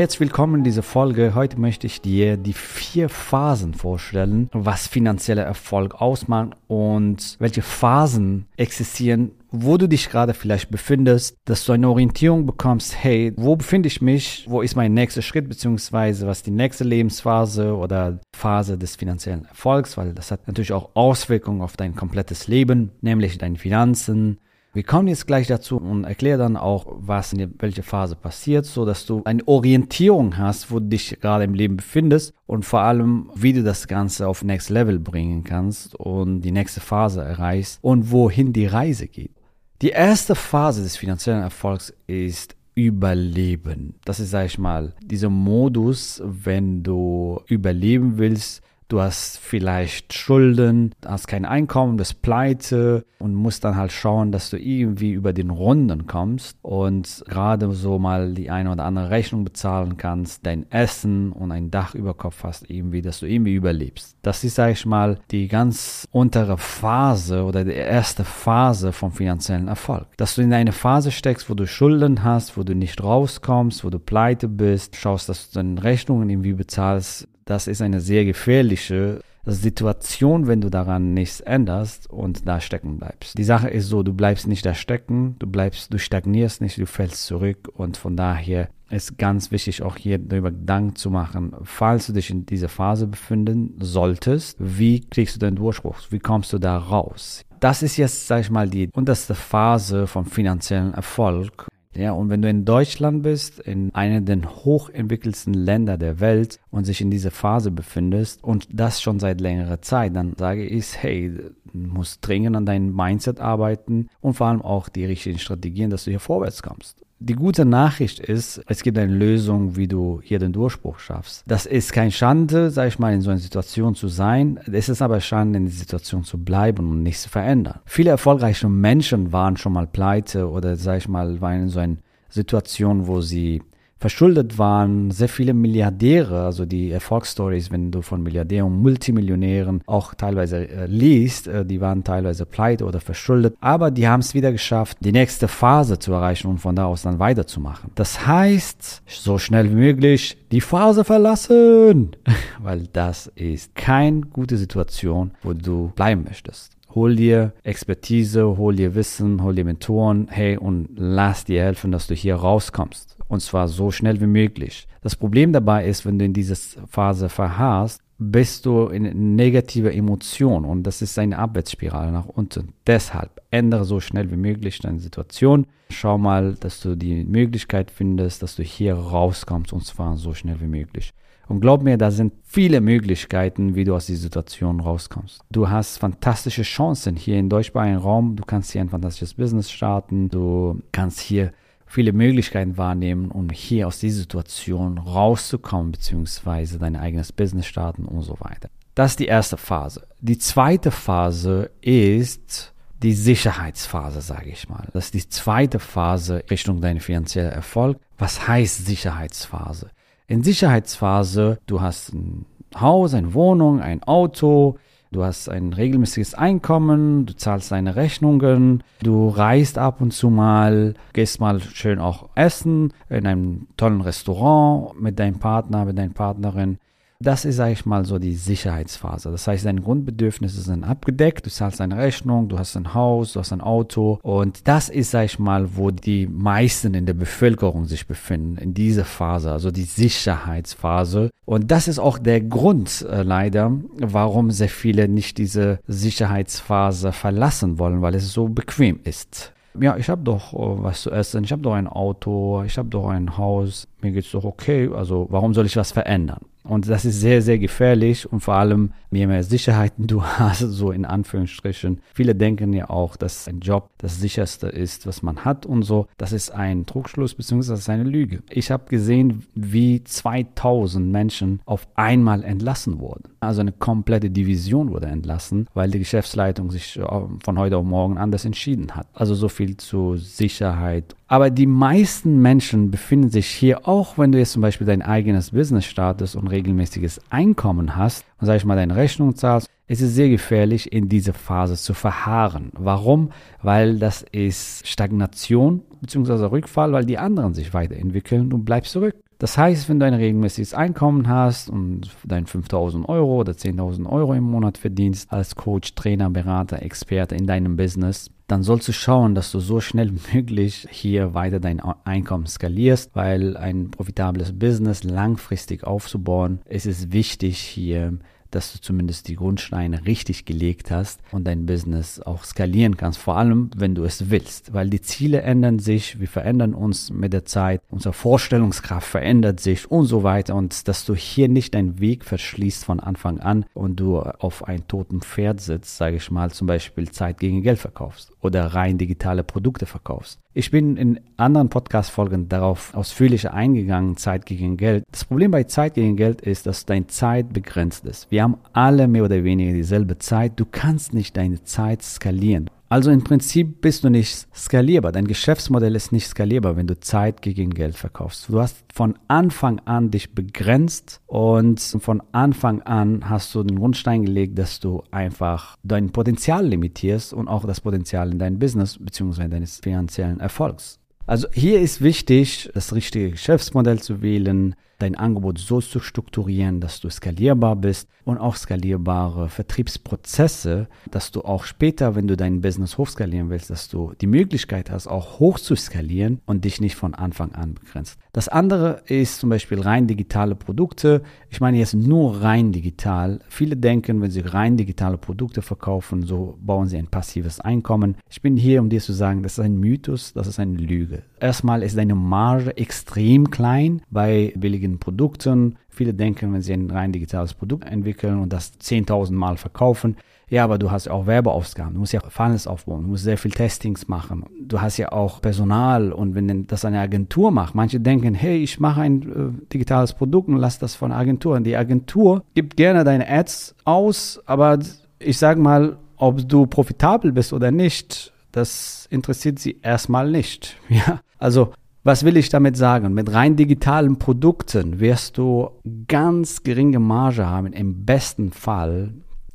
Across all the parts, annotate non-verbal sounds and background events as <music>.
Herzlich willkommen in dieser Folge. Heute möchte ich dir die vier Phasen vorstellen, was finanzieller Erfolg ausmacht und welche Phasen existieren, wo du dich gerade vielleicht befindest, dass du eine Orientierung bekommst, hey, wo befinde ich mich, wo ist mein nächster Schritt, beziehungsweise was die nächste Lebensphase oder Phase des finanziellen Erfolgs, weil das hat natürlich auch Auswirkungen auf dein komplettes Leben, nämlich deine Finanzen, wir kommen jetzt gleich dazu und erkläre dann auch, was in welcher Phase passiert, so dass du eine Orientierung hast, wo du dich gerade im Leben befindest und vor allem, wie du das Ganze auf Next Level bringen kannst und die nächste Phase erreichst und wohin die Reise geht. Die erste Phase des finanziellen Erfolgs ist Überleben. Das ist, sag ich mal, dieser Modus, wenn du überleben willst, du hast vielleicht Schulden, hast kein Einkommen, bist pleite und musst dann halt schauen, dass du irgendwie über den Runden kommst und gerade so mal die eine oder andere Rechnung bezahlen kannst, dein Essen und ein Dach über Kopf hast, irgendwie, dass du irgendwie überlebst. Das ist, sag ich mal, die ganz untere Phase oder die erste Phase vom finanziellen Erfolg. Dass du in eine Phase steckst, wo du Schulden hast, wo du nicht rauskommst, wo du pleite bist, schaust, dass du deine Rechnungen irgendwie bezahlst, das ist eine sehr gefährliche Situation, wenn du daran nichts änderst und da stecken bleibst. Die Sache ist so, du bleibst nicht da stecken, du bleibst, du stagnierst nicht, du fällst zurück und von daher ist ganz wichtig, auch hier darüber Gedanken zu machen, falls du dich in dieser Phase befinden solltest, wie kriegst du den Durchbruch? Wie kommst du da raus? Das ist jetzt, sag ich mal, die unterste Phase vom finanziellen Erfolg. Ja, und wenn du in Deutschland bist, in einer der hochentwickelsten Länder der Welt und sich in dieser Phase befindest und das schon seit längerer Zeit, dann sage ich, hey, du musst dringend an deinem Mindset arbeiten und vor allem auch die richtigen Strategien, dass du hier vorwärts kommst. Die gute Nachricht ist, es gibt eine Lösung, wie du hier den Durchbruch schaffst. Das ist kein Schande, sag ich mal, in so einer Situation zu sein. Es ist aber Schande, in der Situation zu bleiben und nichts zu verändern. Viele erfolgreiche Menschen waren schon mal pleite oder, sag ich mal, waren in so einer Situation, wo sie verschuldet waren, sehr viele Milliardäre, also die Erfolgsstories, wenn du von Milliardären und Multimillionären auch teilweise äh, liest, äh, die waren teilweise pleite oder verschuldet, aber die haben es wieder geschafft, die nächste Phase zu erreichen und von da aus dann weiterzumachen. Das heißt, so schnell wie möglich die Phase verlassen, <laughs> weil das ist keine gute Situation, wo du bleiben möchtest. Hol dir Expertise, hol dir Wissen, hol dir Mentoren, hey, und lass dir helfen, dass du hier rauskommst und zwar so schnell wie möglich. Das Problem dabei ist, wenn du in dieser Phase verharrst, bist du in negativer Emotion und das ist eine Abwärtsspirale nach unten. Deshalb ändere so schnell wie möglich deine Situation. Schau mal, dass du die Möglichkeit findest, dass du hier rauskommst und zwar so schnell wie möglich. Und glaub mir, da sind viele Möglichkeiten, wie du aus dieser Situation rauskommst. Du hast fantastische Chancen hier im deutschsprachigen Raum. Du kannst hier ein fantastisches Business starten. Du kannst hier viele Möglichkeiten wahrnehmen, um hier aus dieser Situation rauszukommen, beziehungsweise dein eigenes Business starten und so weiter. Das ist die erste Phase. Die zweite Phase ist die Sicherheitsphase, sage ich mal. Das ist die zweite Phase Richtung deinen finanziellen Erfolg. Was heißt Sicherheitsphase? In Sicherheitsphase, du hast ein Haus, eine Wohnung, ein Auto, Du hast ein regelmäßiges Einkommen, du zahlst deine Rechnungen, du reist ab und zu mal, gehst mal schön auch essen in einem tollen Restaurant mit deinem Partner, mit deiner Partnerin. Das ist, sage ich mal, so die Sicherheitsphase. Das heißt, deine Grundbedürfnisse sind abgedeckt, du zahlst deine Rechnung, du hast ein Haus, du hast ein Auto und das ist, sage ich mal, wo die meisten in der Bevölkerung sich befinden, in dieser Phase, also die Sicherheitsphase. Und das ist auch der Grund äh, leider, warum sehr viele nicht diese Sicherheitsphase verlassen wollen, weil es so bequem ist. Ja, ich habe doch uh, was zu essen, ich habe doch ein Auto, ich habe doch ein Haus, mir geht's doch okay, also warum soll ich was verändern? Und das ist sehr, sehr gefährlich und vor allem, je mehr Sicherheiten du <laughs> hast, so in Anführungsstrichen. Viele denken ja auch, dass ein Job das sicherste ist, was man hat und so. Das ist ein Trugschluss bzw. eine Lüge. Ich habe gesehen, wie 2000 Menschen auf einmal entlassen wurden. Also eine komplette Division wurde entlassen, weil die Geschäftsleitung sich äh, von heute auf morgen anders entschieden hat. Also so viel zu Sicherheit aber die meisten Menschen befinden sich hier, auch wenn du jetzt zum Beispiel dein eigenes Business startest und regelmäßiges Einkommen hast und sag ich mal deine Rechnung zahlst, es ist sehr gefährlich, in diese Phase zu verharren. Warum? Weil das ist Stagnation bzw. Rückfall, weil die anderen sich weiterentwickeln und du bleibst zurück. Das heißt, wenn du ein regelmäßiges Einkommen hast und dein 5000 Euro oder 10.000 Euro im Monat verdienst als Coach, Trainer, Berater, Experte in deinem Business, dann sollst du schauen, dass du so schnell möglich hier weiter dein Einkommen skalierst, weil ein profitables Business langfristig aufzubauen, ist es wichtig hier dass du zumindest die Grundsteine richtig gelegt hast und dein Business auch skalieren kannst, vor allem wenn du es willst, weil die Ziele ändern sich, wir verändern uns mit der Zeit, unsere Vorstellungskraft verändert sich und so weiter und dass du hier nicht deinen Weg verschließt von Anfang an und du auf ein toten Pferd sitzt, sage ich mal, zum Beispiel Zeit gegen Geld verkaufst oder rein digitale Produkte verkaufst. Ich bin in anderen Podcast-Folgen darauf ausführlicher eingegangen, Zeit gegen Geld. Das Problem bei Zeit gegen Geld ist, dass deine Zeit begrenzt ist. Wir haben alle mehr oder weniger dieselbe Zeit. Du kannst nicht deine Zeit skalieren. Also im Prinzip bist du nicht skalierbar. Dein Geschäftsmodell ist nicht skalierbar, wenn du Zeit gegen Geld verkaufst. Du hast von Anfang an dich begrenzt und von Anfang an hast du den Grundstein gelegt, dass du einfach dein Potenzial limitierst und auch das Potenzial in deinem Business bzw. deines finanziellen Erfolgs. Also hier ist wichtig, das richtige Geschäftsmodell zu wählen, dein Angebot so zu strukturieren, dass du skalierbar bist und auch skalierbare Vertriebsprozesse, dass du auch später, wenn du dein Business hochskalieren willst, dass du die Möglichkeit hast, auch hoch zu skalieren und dich nicht von Anfang an begrenzt. Das andere ist zum Beispiel rein digitale Produkte. Ich meine jetzt nur rein digital. Viele denken, wenn sie rein digitale Produkte verkaufen, so bauen sie ein passives Einkommen. Ich bin hier, um dir zu sagen, das ist ein Mythos, das ist eine Lüge. Erstmal ist deine Marge extrem klein bei billigen Produkten. Viele denken, wenn sie ein rein digitales Produkt entwickeln und das 10.000 Mal verkaufen, ja, aber du hast ja auch Werbeausgaben, du musst ja Funnels aufbauen, du musst sehr viel Testings machen. Du hast ja auch Personal und wenn das eine Agentur macht, manche denken, hey, ich mache ein äh, digitales Produkt und lass das von der Agentur. Und die Agentur gibt gerne deine Ads aus, aber ich sage mal, ob du profitabel bist oder nicht, das interessiert sie erstmal nicht. <laughs> Ja, also was will ich damit sagen? Mit rein digitalen Produkten wirst du ganz geringe Marge haben. Im besten Fall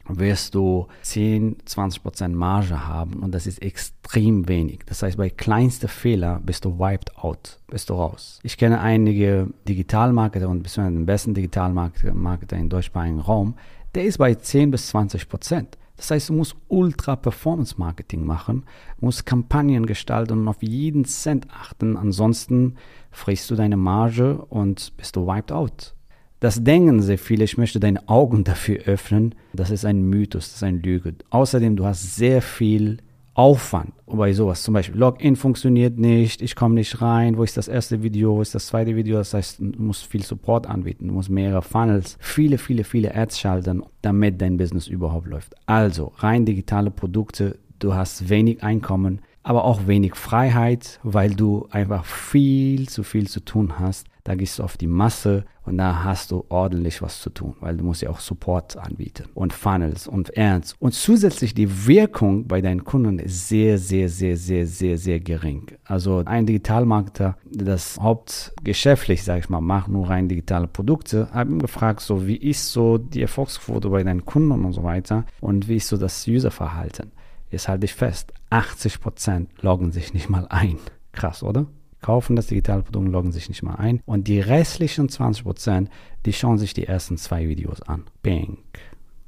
wirst du 10, 20 Prozent Marge haben und das ist extrem wenig. Das heißt, bei kleinster Fehler bist du wiped out, bist du raus. Ich kenne einige Digitalmarketer und beziehungsweise den besten Digitalmarketer im deutschsprachigen Raum, der ist bei 10 bis 20 Prozent. Das heißt, du musst Ultra-Performance-Marketing machen, musst Kampagnen gestalten und auf jeden Cent achten. Ansonsten frisst du deine Marge und bist du wiped out. Das denken sehr viele. Ich möchte deine Augen <laughs> dafür öffnen. Das ist ein Mythos, das ist eine Lüge. Außerdem, du hast sehr viel Aufwand bei sowas. Zum Beispiel Login funktioniert nicht, ich komme nicht rein, wo ist das erste Video, wo ist das zweite Video? Das heißt, du musst viel Support anbieten, du musst mehrere Funnels, viele, viele, viele Ads schalten, damit dein Business überhaupt läuft. Also rein digitale Produkte, du hast wenig Einkommen, aber auch wenig Freiheit, weil du einfach viel zu viel zu tun hast da gehst du auf die Masse und da hast du ordentlich was zu tun, weil du musst ja auch Support anbieten und Funnels und Ernst. Und zusätzlich die Wirkung bei deinen Kunden ist sehr, sehr, sehr, sehr, sehr, sehr gering. Also ein Digitalmarketer, das hauptgeschäftlich, sag ich mal, macht nur rein digitale Produkte, habe ihn gefragt, so wie ist so die Erfolgsquote bei deinen Kunden und so weiter und wie ist so das Userverhalten. Jetzt halte ich fest, 80% loggen sich nicht mal ein. Krass, oder? Kaufen das digitale Produkt, loggen sich nicht mal ein. Und die restlichen 20%, die schauen sich die ersten zwei Videos an. Bing.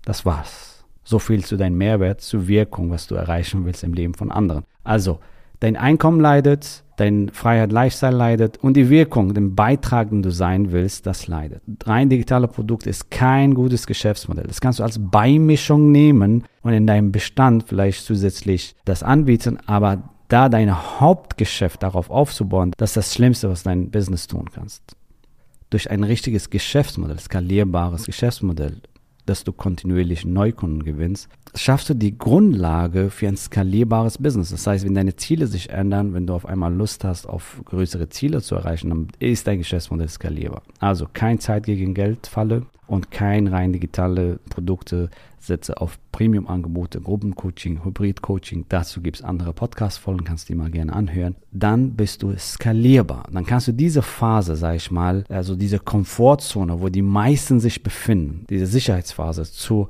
Das war's. So viel zu deinem Mehrwert, zur Wirkung, was du erreichen willst im Leben von anderen. Also, dein Einkommen leidet, dein Freiheit Lifestyle leidet und die Wirkung, den Beitrag, den du sein willst, das leidet. Rein digitale Produkt ist kein gutes Geschäftsmodell. Das kannst du als Beimischung nehmen und in deinem Bestand vielleicht zusätzlich das anbieten, aber da dein Hauptgeschäft darauf aufzubauen, das ist das Schlimmste, was dein Business tun kannst. Durch ein richtiges Geschäftsmodell, skalierbares Geschäftsmodell, dass du kontinuierlich Neukunden gewinnst, schaffst du die Grundlage für ein skalierbares Business. Das heißt, wenn deine Ziele sich ändern, wenn du auf einmal Lust hast, auf größere Ziele zu erreichen, dann ist dein Geschäftsmodell skalierbar. Also kein Zeit gegen Geld Falle und kein rein digitale Produkte setze auf Premium-Angebote, Gruppencoaching, Hybrid-Coaching. Dazu gibt es andere Podcast-Folgen, kannst du dir mal gerne anhören. Dann bist du skalierbar. Dann kannst du diese Phase, sag ich mal, also diese Komfortzone, wo die meisten sich befinden, diese Sicherheitsphase zu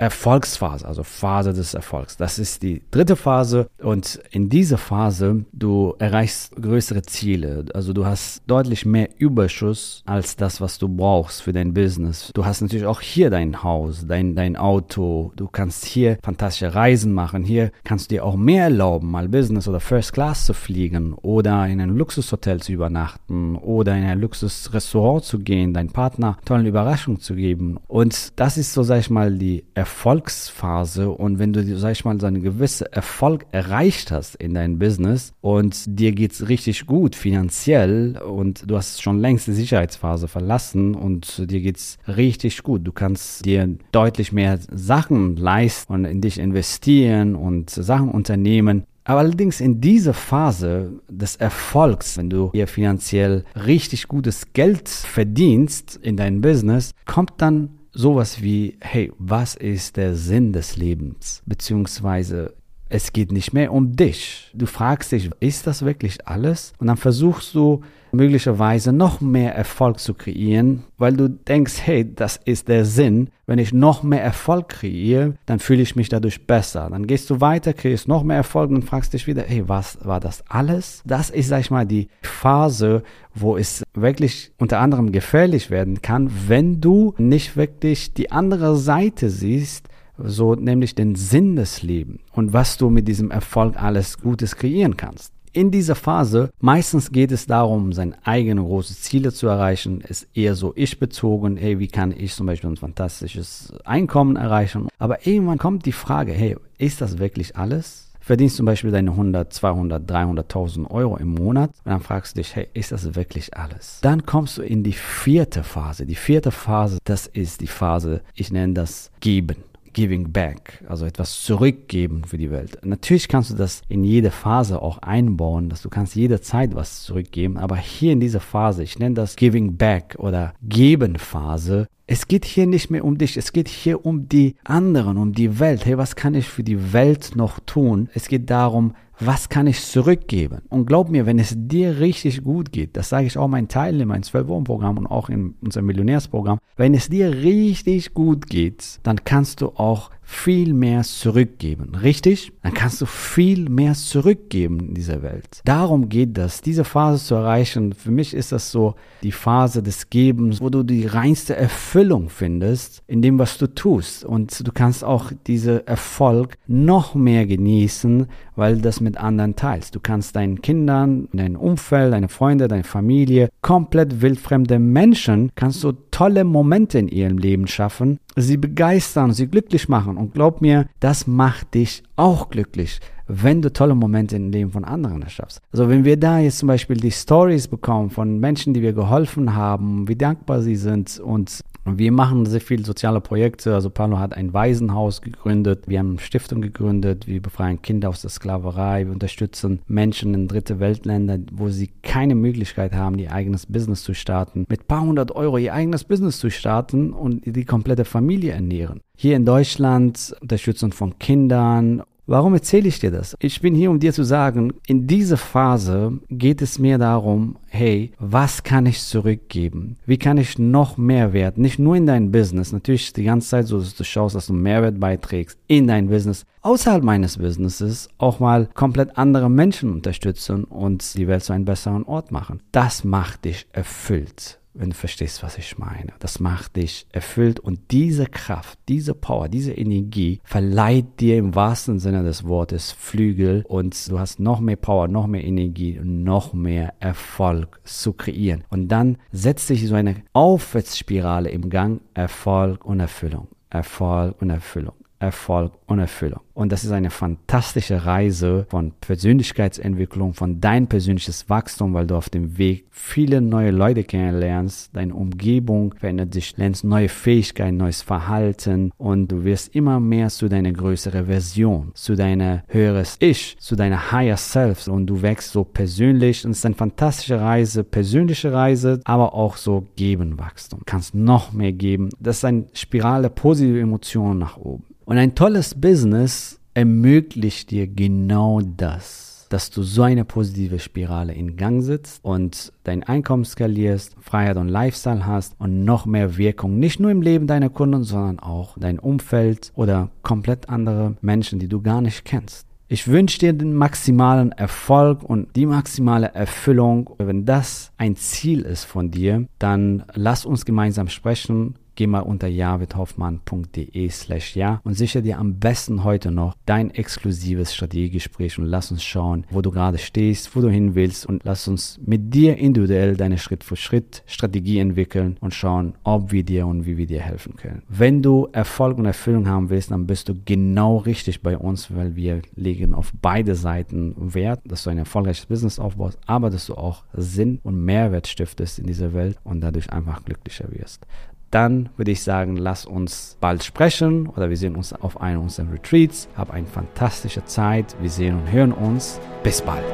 Erfolgsphase, also Phase des Erfolgs. Das ist die dritte Phase und in dieser Phase du erreichst größere Ziele. Also du hast deutlich mehr Überschuss als das, was du brauchst für dein Business. Du hast natürlich auch hier dein Haus, dein, dein Auto. Du kannst hier fantastische Reisen machen. Hier kannst du dir auch mehr erlauben, mal Business oder First Class zu fliegen oder in ein Luxushotel zu übernachten oder in ein Luxusrestaurant zu gehen, deinem Partner tolle Überraschung zu geben. Und das ist so, sag ich mal, die Erfolg Erfolgsphase und wenn du, sag ich mal, so einen gewissen Erfolg erreicht hast in deinem Business und dir geht es richtig gut finanziell und du hast schon längst die Sicherheitsphase verlassen und dir geht es richtig gut. Du kannst dir deutlich mehr Sachen leisten und in dich investieren und Sachen unternehmen, aber allerdings in dieser Phase des Erfolgs, wenn du hier finanziell richtig gutes Geld verdienst in deinem Business, kommt dann sowas wie, hey, was ist der Sinn des Lebens? Beziehungsweise es geht nicht mehr um dich. Du fragst dich, ist das wirklich alles? Und dann versuchst du möglicherweise noch mehr Erfolg zu kreieren, weil du denkst, hey, das ist der Sinn. Wenn ich noch mehr Erfolg kreiere, dann fühle ich mich dadurch besser. Dann gehst du weiter, kreierst noch mehr Erfolg und fragst dich wieder, hey, was war das alles? Das ist, sag ich mal, die Phase, wo es wirklich unter anderem gefährlich werden kann, wenn du nicht wirklich die andere Seite siehst, so nämlich den Sinn des Lebens und was du mit diesem Erfolg alles Gutes kreieren kannst. In dieser Phase, meistens geht es darum, seine eigenen großen Ziele zu erreichen, ist eher so ich-bezogen, hey, wie kann ich zum Beispiel ein fantastisches Einkommen erreichen? Aber irgendwann kommt die Frage, hey, ist das wirklich alles? Verdienst zum Beispiel deine 100, 200, 300.000 Euro im Monat und dann fragst du dich, hey, ist das wirklich alles? Dann kommst du in die vierte Phase. Die vierte Phase, das ist die Phase, ich nenne das Geben. Giving Back, also etwas zurückgeben für die Welt. Natürlich kannst du das in jede Phase auch einbauen, dass du kannst jederzeit was zurückgeben, aber hier in dieser Phase, ich nenne das Giving Back oder Geben Phase, es geht hier nicht mehr um dich, es geht hier um die anderen, um die Welt. Hey, was kann ich für die Welt noch tun? Es geht darum, was kann ich zurückgeben? Und glaub mir, wenn es dir richtig gut geht, das sage ich auch meinen Teilnehmern im 12-Wochen-Programm und auch in unserem Millionärsprogramm, wenn es dir richtig gut geht, dann kannst du auch viel mehr zurückgeben. Richtig? Dann kannst du viel mehr zurückgeben in dieser Welt. Darum geht das, diese Phase zu erreichen. Für mich ist das so die Phase des Gebens, wo du die reinste Erfüllung findest in dem, was du tust. Und du kannst auch diesen Erfolg noch mehr genießen, weil du das mit anderen teilst. Du kannst deinen Kindern, dein Umfeld, deine Freunde, deine Familie, komplett wildfremde Menschen, kannst du tolle Momente in ihrem Leben schaffen, sie begeistern, sie glücklich machen. Und glaub mir, das macht dich auch glücklich, wenn du tolle Momente im Leben von anderen erschaffst. Also wenn wir da jetzt zum Beispiel die Stories bekommen von Menschen, die wir geholfen haben, wie dankbar sie sind und wir machen sehr viele soziale Projekte. Also Paulo hat ein Waisenhaus gegründet. Wir haben eine Stiftung gegründet. Wir befreien Kinder aus der Sklaverei. Wir unterstützen Menschen in dritte Weltländer, wo sie keine Möglichkeit haben, ihr eigenes Business zu starten. Mit paar hundert Euro ihr eigenes Business zu starten und die komplette Familie ernähren. Hier in Deutschland Unterstützung von Kindern Warum erzähle ich dir das? Ich bin hier, um dir zu sagen, in dieser Phase geht es mir darum, hey, was kann ich zurückgeben? Wie kann ich noch Mehrwert, nicht nur in dein Business, natürlich die ganze Zeit so, dass du schaust, dass du Mehrwert beiträgst in dein Business, außerhalb meines Businesses auch mal komplett andere Menschen unterstützen und die Welt zu einem besseren Ort machen. Das macht dich erfüllt wenn du verstehst, was ich meine. Das macht dich erfüllt und diese Kraft, diese Power, diese Energie verleiht dir im wahrsten Sinne des Wortes Flügel und du hast noch mehr Power, noch mehr Energie, noch mehr Erfolg zu kreieren. Und dann setzt sich so eine Aufwärtsspirale im Gang, Erfolg und Erfüllung. Erfolg und Erfüllung. Erfolg und Erfüllung. Und das ist eine fantastische Reise von Persönlichkeitsentwicklung, von dein persönliches Wachstum, weil du auf dem Weg viele neue Leute kennenlernst, deine Umgebung verändert sich, lernst neue Fähigkeiten, neues Verhalten und du wirst immer mehr zu deiner größeren Version, zu deiner höheres Ich, zu deiner Higher Self und du wächst so persönlich und es ist eine fantastische Reise, persönliche Reise, aber auch so geben Wachstum. Du kannst noch mehr geben. Das ist eine Spirale positive Emotionen nach oben. Und ein tolles Business ermöglicht dir genau das, dass du so eine positive Spirale in Gang setzt und dein Einkommen skalierst, Freiheit und Lifestyle hast und noch mehr Wirkung, nicht nur im Leben deiner Kunden, sondern auch dein Umfeld oder komplett andere Menschen, die du gar nicht kennst. Ich wünsche dir den maximalen Erfolg und die maximale Erfüllung. Wenn das ein Ziel ist von dir, dann lass uns gemeinsam sprechen geh mal unter javidhoffmann.de slash ja und sichere dir am besten heute noch dein exklusives Strategiegespräch und lass uns schauen, wo du gerade stehst, wo du hin willst und lass uns mit dir individuell deine Schritt für Schritt Strategie entwickeln und schauen, ob wir dir und wie wir dir helfen können. Wenn du Erfolg und Erfüllung haben willst, dann bist du genau richtig bei uns, weil wir legen auf beide Seiten Wert, dass du ein erfolgreiches Business aufbaust, aber dass du auch Sinn und Mehrwert stiftest in dieser Welt und dadurch einfach glücklicher wirst dann würde ich sagen, lass uns bald sprechen oder wir sehen uns auf einem unserer Retreats. Hab eine fantastische Zeit. Wir sehen und hören uns. Bis bald.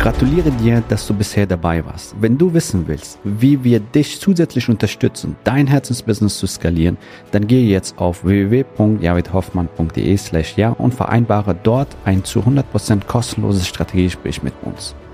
Gratuliere dir, dass du bisher dabei warst. Wenn du wissen willst, wie wir dich zusätzlich unterstützen, dein Herzensbusiness zu skalieren, dann gehe jetzt auf www.javidhoffmann.de slash ja und vereinbare dort ein zu 100% kostenloses Strategiegespräch mit uns.